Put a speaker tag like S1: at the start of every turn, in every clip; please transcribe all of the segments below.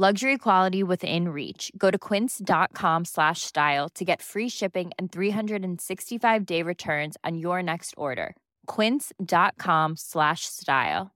S1: Luxury quality within reach. Go to quince.com slash style to get free shipping and 365 day returns on your next order. Quince.com slash style.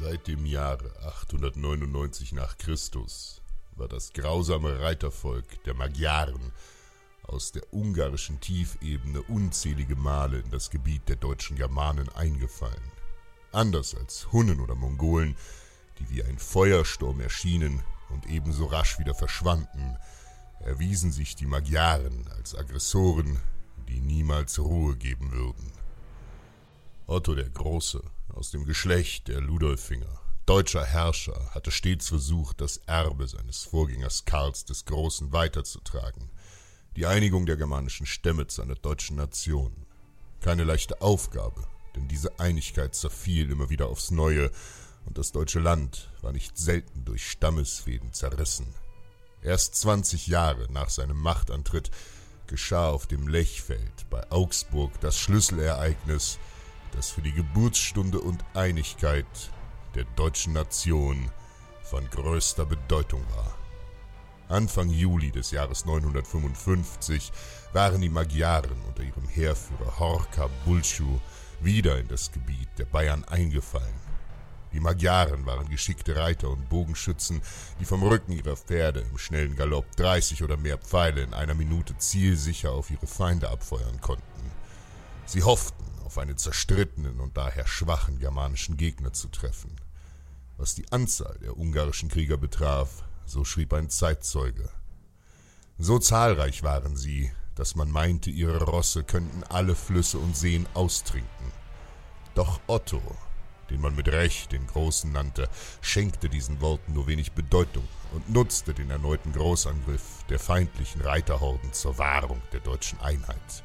S2: Seit dem Jahre 899 nach Christus war das grausame Reitervolk der Magyaren aus der ungarischen Tiefebene unzählige Male in das Gebiet der deutschen Germanen eingefallen. Anders als Hunnen oder Mongolen, die wie ein Feuersturm erschienen und ebenso rasch wieder verschwanden, erwiesen sich die Magyaren als Aggressoren, die niemals Ruhe geben würden. Otto der Große aus dem Geschlecht der Ludolfinger, deutscher Herrscher, hatte stets versucht, das Erbe seines Vorgängers Karls des Großen weiterzutragen, die Einigung der germanischen Stämme zu einer deutschen Nation. Keine leichte Aufgabe, denn diese Einigkeit zerfiel immer wieder aufs Neue, und das deutsche Land war nicht selten durch Stammesfäden zerrissen. Erst zwanzig Jahre nach seinem Machtantritt geschah auf dem Lechfeld bei Augsburg das Schlüsselereignis, das für die Geburtsstunde und Einigkeit der deutschen Nation von größter Bedeutung war. Anfang Juli des Jahres 955 waren die Magyaren unter ihrem Heerführer Horka Bulchu wieder in das Gebiet der Bayern eingefallen. Die Magyaren waren geschickte Reiter und Bogenschützen, die vom Rücken ihrer Pferde im schnellen Galopp 30 oder mehr Pfeile in einer Minute zielsicher auf ihre Feinde abfeuern konnten. Sie hofften, auf einen zerstrittenen und daher schwachen germanischen Gegner zu treffen. Was die Anzahl der ungarischen Krieger betraf, so schrieb ein Zeitzeuge. So zahlreich waren sie, dass man meinte, ihre Rosse könnten alle Flüsse und Seen austrinken. Doch Otto, den man mit Recht den Großen nannte, schenkte diesen Worten nur wenig Bedeutung und nutzte den erneuten Großangriff der feindlichen Reiterhorden zur Wahrung der deutschen Einheit.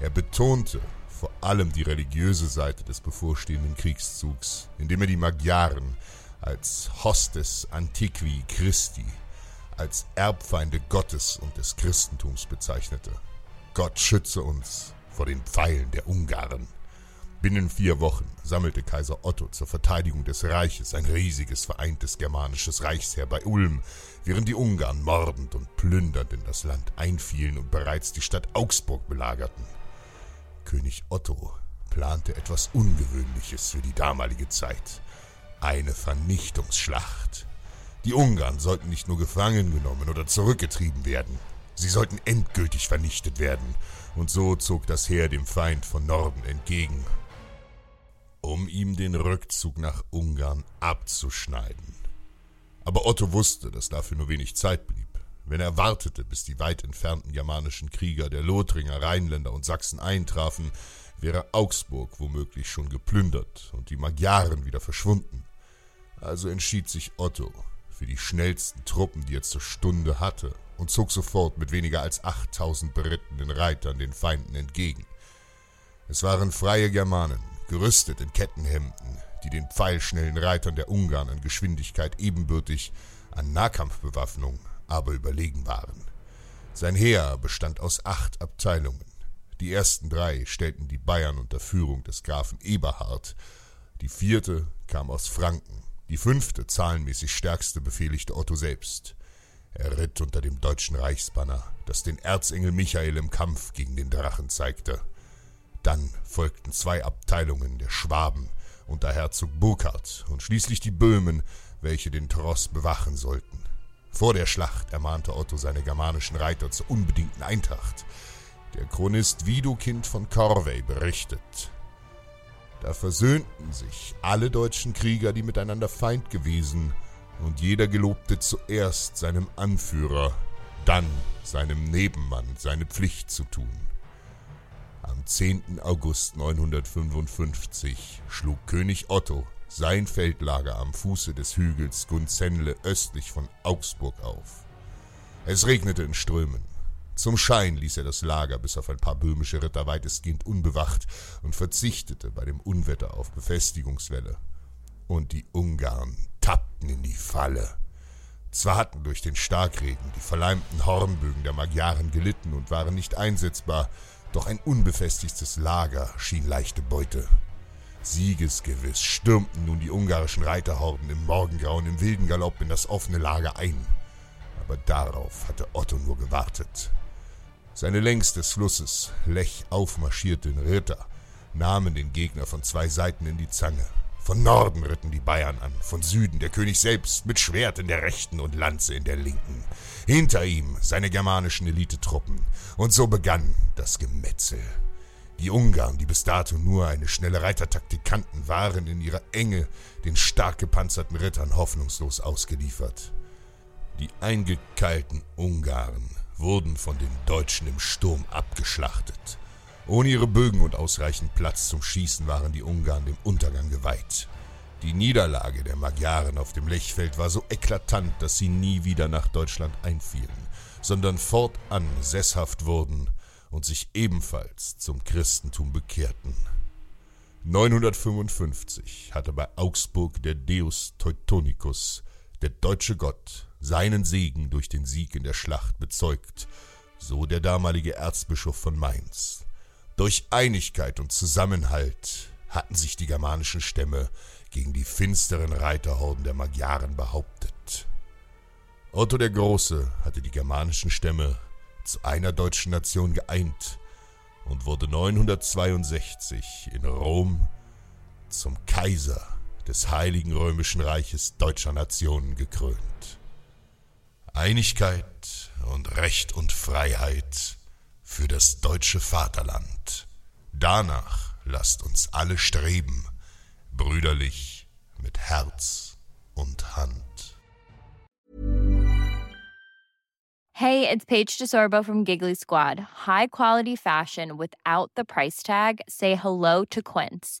S2: Er betonte, vor allem die religiöse Seite des bevorstehenden Kriegszugs, indem er die Magyaren als Hostes Antiqui Christi, als Erbfeinde Gottes und des Christentums bezeichnete. Gott schütze uns vor den Pfeilen der Ungarn. Binnen vier Wochen sammelte Kaiser Otto zur Verteidigung des Reiches ein riesiges vereintes germanisches Reichsheer bei Ulm, während die Ungarn mordend und plündernd in das Land einfielen und bereits die Stadt Augsburg belagerten. König Otto plante etwas Ungewöhnliches für die damalige Zeit. Eine Vernichtungsschlacht. Die Ungarn sollten nicht nur gefangen genommen oder zurückgetrieben werden, sie sollten endgültig vernichtet werden, und so zog das Heer dem Feind von Norden entgegen, um ihm den Rückzug nach Ungarn abzuschneiden. Aber Otto wusste, dass dafür nur wenig Zeit blieb. Wenn er wartete, bis die weit entfernten germanischen Krieger der Lothringer, Rheinländer und Sachsen eintrafen, wäre Augsburg womöglich schon geplündert und die Magyaren wieder verschwunden. Also entschied sich Otto für die schnellsten Truppen, die er zur Stunde hatte, und zog sofort mit weniger als achttausend berittenen Reitern den Feinden entgegen. Es waren freie Germanen, gerüstet in Kettenhemden, die den pfeilschnellen Reitern der Ungarn an Geschwindigkeit ebenbürtig, an Nahkampfbewaffnung aber überlegen waren. Sein Heer bestand aus acht Abteilungen. Die ersten drei stellten die Bayern unter Führung des Grafen Eberhard, die vierte kam aus Franken, die fünfte, zahlenmäßig stärkste, befehligte Otto selbst. Er ritt unter dem deutschen Reichsbanner, das den Erzengel Michael im Kampf gegen den Drachen zeigte. Dann folgten zwei Abteilungen der Schwaben unter Herzog Burkhard und schließlich die Böhmen, welche den Tross bewachen sollten. Vor der Schlacht ermahnte Otto seine germanischen Reiter zur unbedingten Eintracht. Der Chronist Widukind von Corvey berichtet. Da versöhnten sich alle deutschen Krieger, die miteinander Feind gewesen, und jeder gelobte zuerst seinem Anführer, dann seinem Nebenmann seine Pflicht zu tun. Am 10. August 955 schlug König Otto sein Feldlager am Fuße des Hügels Gunzenle östlich von Augsburg auf. Es regnete in Strömen. Zum Schein ließ er das Lager bis auf ein paar böhmische Ritter weitestgehend unbewacht und verzichtete bei dem Unwetter auf Befestigungswelle. Und die Ungarn tappten in die Falle. Zwar hatten durch den Starkregen die verleimten Hornbögen der Magyaren gelitten und waren nicht einsetzbar, doch ein unbefestigtes Lager schien leichte Beute. Siegesgewiss stürmten nun die ungarischen Reiterhorden im Morgengrauen im wilden Galopp in das offene Lager ein. Aber darauf hatte Otto nur gewartet. Seine längs des Flusses, Lech aufmarschierten Ritter, nahmen den Gegner von zwei Seiten in die Zange. Von Norden ritten die Bayern an, von Süden der König selbst mit Schwert in der rechten und Lanze in der linken. Hinter ihm seine germanischen Elitetruppen. Und so begann das Gemetzel. Die Ungarn, die bis dato nur eine schnelle Reitertaktik kannten, waren in ihrer Enge den stark gepanzerten Rittern hoffnungslos ausgeliefert. Die eingekeilten Ungarn wurden von den Deutschen im Sturm abgeschlachtet. Ohne ihre Bögen und ausreichend Platz zum Schießen waren die Ungarn dem Untergang geweiht. Die Niederlage der Magyaren auf dem Lechfeld war so eklatant, dass sie nie wieder nach Deutschland einfielen, sondern fortan sesshaft wurden und sich ebenfalls zum Christentum bekehrten. 955 hatte bei Augsburg der Deus Teutonicus, der deutsche Gott, seinen Segen durch den Sieg in der Schlacht bezeugt, so der damalige Erzbischof von Mainz. Durch Einigkeit und Zusammenhalt hatten sich die germanischen Stämme gegen die finsteren Reiterhorden der Magyaren behauptet. Otto der Große hatte die germanischen Stämme zu einer deutschen Nation geeint und wurde 962 in Rom zum Kaiser des Heiligen Römischen Reiches deutscher Nationen gekrönt. Einigkeit und Recht und Freiheit für das deutsche Vaterland. Danach lasst uns alle streben, brüderlich mit Herz und Hand.
S1: Hey, it's Paige DeSorbo from Giggly Squad. High quality fashion without the price tag. Say hello to Quince.